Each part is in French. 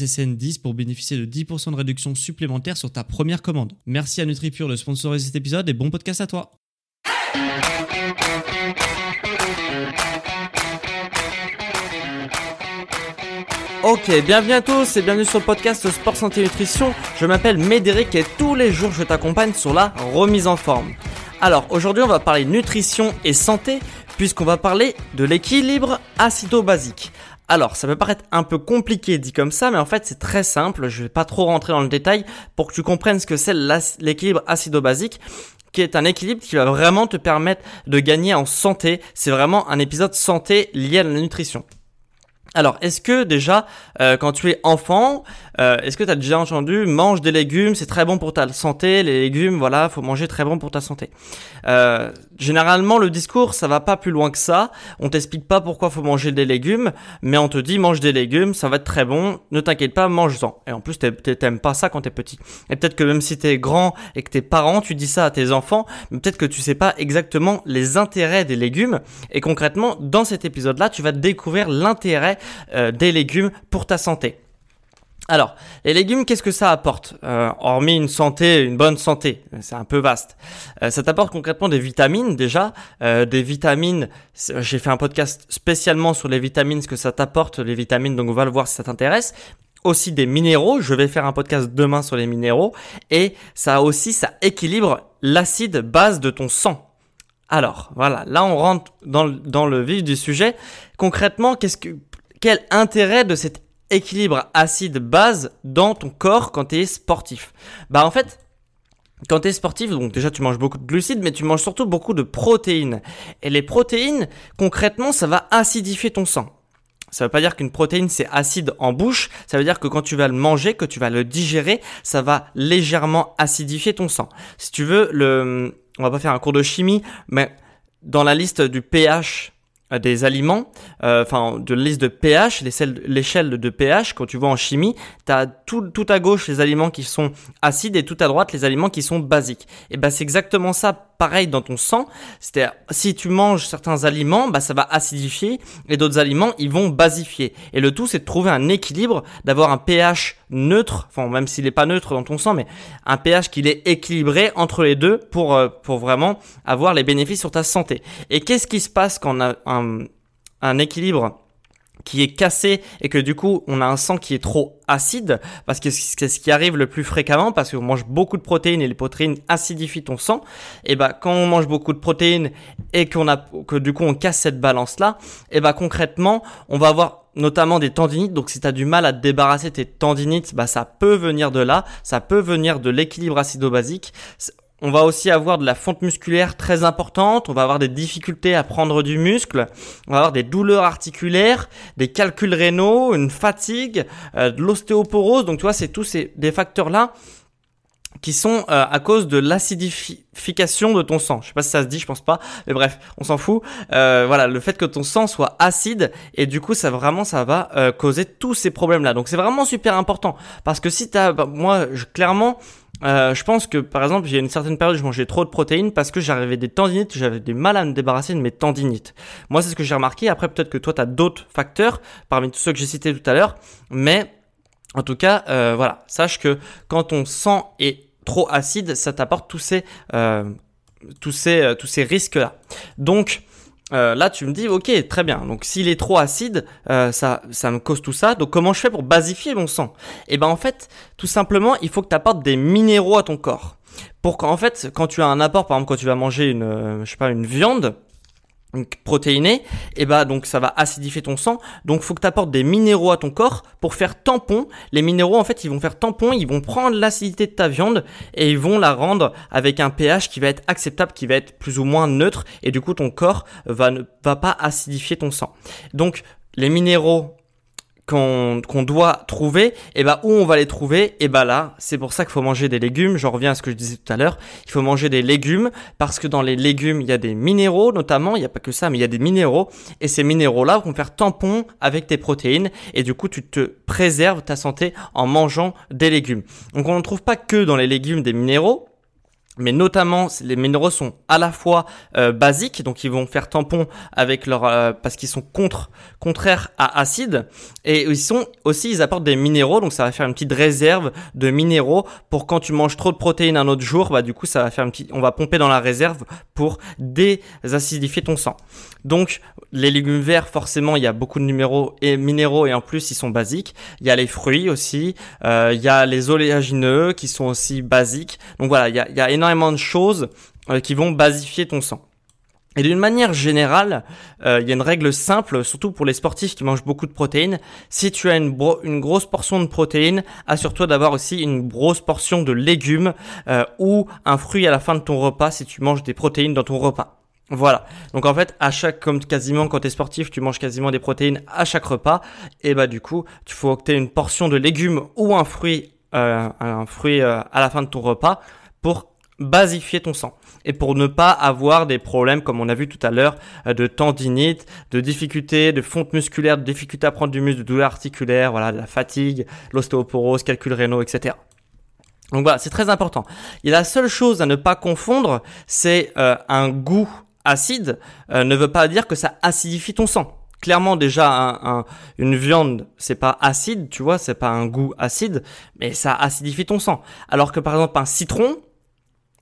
SSN10 pour bénéficier de 10% de réduction supplémentaire sur ta première commande. Merci à NutriPure de sponsoriser cet épisode et bon podcast à toi. Ok, bienvenue à tous et bienvenue sur le podcast Sport Santé Nutrition. Je m'appelle Médéric et tous les jours je t'accompagne sur la remise en forme. Alors aujourd'hui on va parler nutrition et santé puisqu'on va parler de l'équilibre acido-basique. Alors, ça peut paraître un peu compliqué dit comme ça, mais en fait c'est très simple, je vais pas trop rentrer dans le détail pour que tu comprennes ce que c'est l'équilibre acido-basique qui est un équilibre qui va vraiment te permettre de gagner en santé. C'est vraiment un épisode santé lié à la nutrition. Alors, est-ce que déjà, euh, quand tu es enfant, euh, est-ce que tu as déjà entendu mange des légumes, c'est très bon pour ta santé, les légumes, voilà, faut manger très bon pour ta santé. Euh, généralement, le discours, ça va pas plus loin que ça. On t'explique pas pourquoi faut manger des légumes, mais on te dit mange des légumes, ça va être très bon, ne t'inquiète pas, mange-en. Et en plus, t'aimes pas ça quand t'es petit. Et peut-être que même si t'es grand et que tes parents, tu dis ça à tes enfants, mais peut-être que tu sais pas exactement les intérêts des légumes. Et concrètement, dans cet épisode-là, tu vas découvrir l'intérêt euh, des légumes pour ta santé. Alors, les légumes, qu'est-ce que ça apporte euh, Hormis une santé, une bonne santé, c'est un peu vaste. Euh, ça t'apporte concrètement des vitamines déjà, des vitamines. J'ai fait un podcast spécialement sur les vitamines, ce que ça t'apporte les vitamines, donc on va le voir si ça t'intéresse. Aussi des minéraux, je vais faire un podcast demain sur les minéraux, et ça aussi, ça équilibre l'acide base de ton sang. Alors, voilà, là on rentre dans le, dans le vif du sujet. Concrètement, qu'est-ce que quel intérêt de cet équilibre acide-base dans ton corps quand tu es sportif Bah en fait, quand tu sportif, donc déjà tu manges beaucoup de glucides, mais tu manges surtout beaucoup de protéines. Et les protéines, concrètement, ça va acidifier ton sang. Ça veut pas dire qu'une protéine c'est acide en bouche, ça veut dire que quand tu vas le manger, que tu vas le digérer, ça va légèrement acidifier ton sang. Si tu veux, le, on va pas faire un cours de chimie, mais dans la liste du pH des aliments, euh, enfin de liste de pH, l'échelle de pH, quand tu vois en chimie, tu as tout, tout à gauche les aliments qui sont acides et tout à droite les aliments qui sont basiques. Et ben c'est exactement ça pareil dans ton sang. C'est-à-dire, si tu manges certains aliments, bah, ça va acidifier et d'autres aliments, ils vont basifier. Et le tout, c'est de trouver un équilibre, d'avoir un pH neutre, enfin, même s'il n'est pas neutre dans ton sang, mais un pH qui est équilibré entre les deux pour, euh, pour vraiment avoir les bénéfices sur ta santé. Et qu'est-ce qui se passe quand on a un, un équilibre qui est cassé et que du coup on a un sang qui est trop acide parce que c'est ce qui arrive le plus fréquemment parce qu'on mange beaucoup de protéines et les protéines acidifient ton sang. Et bah quand on mange beaucoup de protéines et qu'on a que du coup on casse cette balance là et bah concrètement on va avoir notamment des tendinites. Donc si tu as du mal à te débarrasser tes tendinites bah ça peut venir de là. Ça peut venir de l'équilibre acido-basique on va aussi avoir de la fonte musculaire très importante, on va avoir des difficultés à prendre du muscle, on va avoir des douleurs articulaires, des calculs rénaux, une fatigue, euh, de l'ostéoporose. Donc tu vois, c'est tous ces des facteurs là qui sont euh, à cause de l'acidification de ton sang. Je sais pas si ça se dit, je pense pas, mais bref, on s'en fout. Euh, voilà, le fait que ton sang soit acide et du coup, ça vraiment, ça va causer tous ces problèmes-là. Donc c'est vraiment super important parce que si t'as, bah, moi, je, clairement, euh, je pense que par exemple, a une certaine période, je mangeais trop de protéines parce que j'avais des tendinites, j'avais des mal à me débarrasser de mes tendinites. Moi, c'est ce que j'ai remarqué. Après, peut-être que toi, tu as d'autres facteurs parmi tous ceux que j'ai cités tout à l'heure, mais en tout cas, euh, voilà, sache que quand ton sang est trop acide, ça t'apporte tous ces, euh, tous ces, tous ces risques-là. Donc, euh, là, tu me dis, ok, très bien. Donc, s'il est trop acide, euh, ça, ça me cause tout ça. Donc, comment je fais pour basifier mon sang? Eh ben, en fait, tout simplement, il faut que tu apportes des minéraux à ton corps. Pour qu'en fait, quand tu as un apport, par exemple, quand tu vas manger une, euh, je sais pas, une viande, protéiné, et bah donc ça va acidifier ton sang. Donc faut que tu apportes des minéraux à ton corps pour faire tampon. Les minéraux en fait, ils vont faire tampon, ils vont prendre l'acidité de ta viande et ils vont la rendre avec un pH qui va être acceptable, qui va être plus ou moins neutre et du coup ton corps va ne va pas acidifier ton sang. Donc les minéraux qu'on doit trouver, et bah où on va les trouver? Et bah là, c'est pour ça qu'il faut manger des légumes. Je reviens à ce que je disais tout à l'heure. Il faut manger des légumes parce que dans les légumes, il y a des minéraux notamment. Il n'y a pas que ça, mais il y a des minéraux. Et ces minéraux-là vont faire tampon avec tes protéines. Et du coup, tu te préserves ta santé en mangeant des légumes. Donc on ne trouve pas que dans les légumes des minéraux, mais notamment les minéraux sont à la fois euh, basiques, donc ils vont faire tampon avec leur euh, parce qu'ils sont contre contraires à acide, et ils sont aussi ils apportent des minéraux, donc ça va faire une petite réserve de minéraux pour quand tu manges trop de protéines un autre jour, bah du coup ça va faire un petit, on va pomper dans la réserve pour désacidifier ton sang. Donc les légumes verts forcément il y a beaucoup de minéraux et minéraux et en plus ils sont basiques. Il y a les fruits aussi, euh, il y a les oléagineux qui sont aussi basiques. Donc voilà il y a, il y a énormément de choses euh, qui vont basifier ton sang. Et d'une manière générale, euh, il y a une règle simple, surtout pour les sportifs qui mangent beaucoup de protéines. Si tu as une, grosse portion de protéines, assure-toi d'avoir aussi une grosse portion de légumes euh, ou un fruit à la fin de ton repas si tu manges des protéines dans ton repas. Voilà. Donc en fait, à chaque, comme quasiment quand tu es sportif, tu manges quasiment des protéines à chaque repas. Et bah du coup, tu faut que tu aies une portion de légumes ou un fruit, un fruit à la fin de ton repas pour basifier ton sang et pour ne pas avoir des problèmes comme on a vu tout à l'heure euh, de tendinite, de difficultés, de fonte musculaire, de difficultés à prendre du muscle, de douleurs articulaires, voilà, de la fatigue, l'ostéoporose, calcul rénaux, etc. Donc voilà, c'est très important. Et la seule chose à ne pas confondre, c'est euh, un goût acide euh, ne veut pas dire que ça acidifie ton sang. Clairement déjà un, une viande c'est pas acide, tu vois, c'est pas un goût acide, mais ça acidifie ton sang. Alors que par exemple un citron,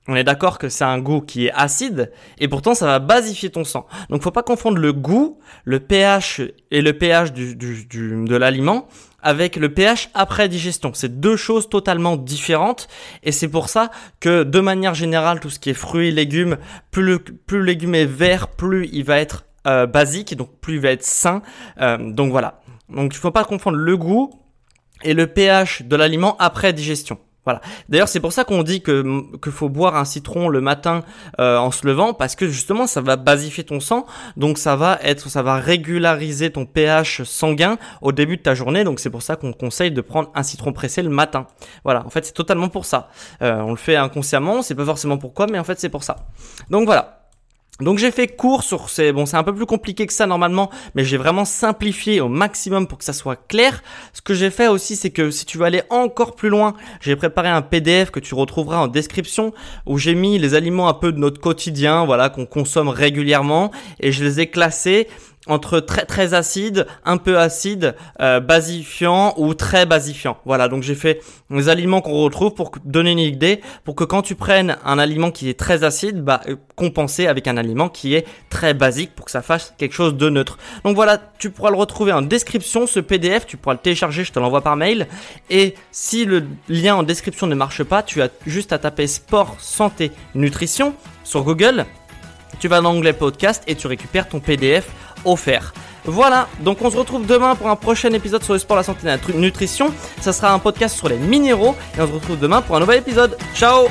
on est d'accord que c'est un goût qui est acide et pourtant ça va basifier ton sang. Donc faut pas confondre le goût, le pH et le pH du, du, du, de l'aliment avec le pH après digestion. C'est deux choses totalement différentes et c'est pour ça que de manière générale tout ce qui est fruits, légumes, plus le, plus le légume est vert, plus il va être euh, basique, donc plus il va être sain. Euh, donc voilà. Donc il faut pas confondre le goût et le pH de l'aliment après digestion. D'ailleurs, c'est pour ça qu'on dit que faut boire un citron le matin euh, en se levant parce que justement ça va basifier ton sang, donc ça va être, ça va régulariser ton pH sanguin au début de ta journée. Donc c'est pour ça qu'on conseille de prendre un citron pressé le matin. Voilà. En fait, c'est totalement pour ça. Euh, on le fait inconsciemment, on sait pas forcément pourquoi, mais en fait c'est pour ça. Donc voilà. Donc j'ai fait court sur ces... Bon, c'est un peu plus compliqué que ça normalement, mais j'ai vraiment simplifié au maximum pour que ça soit clair. Ce que j'ai fait aussi, c'est que si tu veux aller encore plus loin, j'ai préparé un PDF que tu retrouveras en description où j'ai mis les aliments un peu de notre quotidien, voilà, qu'on consomme régulièrement, et je les ai classés entre très très acide, un peu acide, euh, basifiant ou très basifiant. Voilà, donc j'ai fait les aliments qu'on retrouve pour donner une idée, pour que quand tu prennes un aliment qui est très acide, bah euh, compenser avec un aliment qui est très basique pour que ça fasse quelque chose de neutre. Donc voilà, tu pourras le retrouver en description, ce PDF, tu pourras le télécharger, je te l'envoie par mail. Et si le lien en description ne marche pas, tu as juste à taper sport, santé, nutrition sur Google. Tu vas dans l'onglet podcast et tu récupères ton PDF offert. Voilà, donc on se retrouve demain pour un prochain épisode sur le sport, la santé et la nutrition. Ça sera un podcast sur les minéraux et on se retrouve demain pour un nouvel épisode. Ciao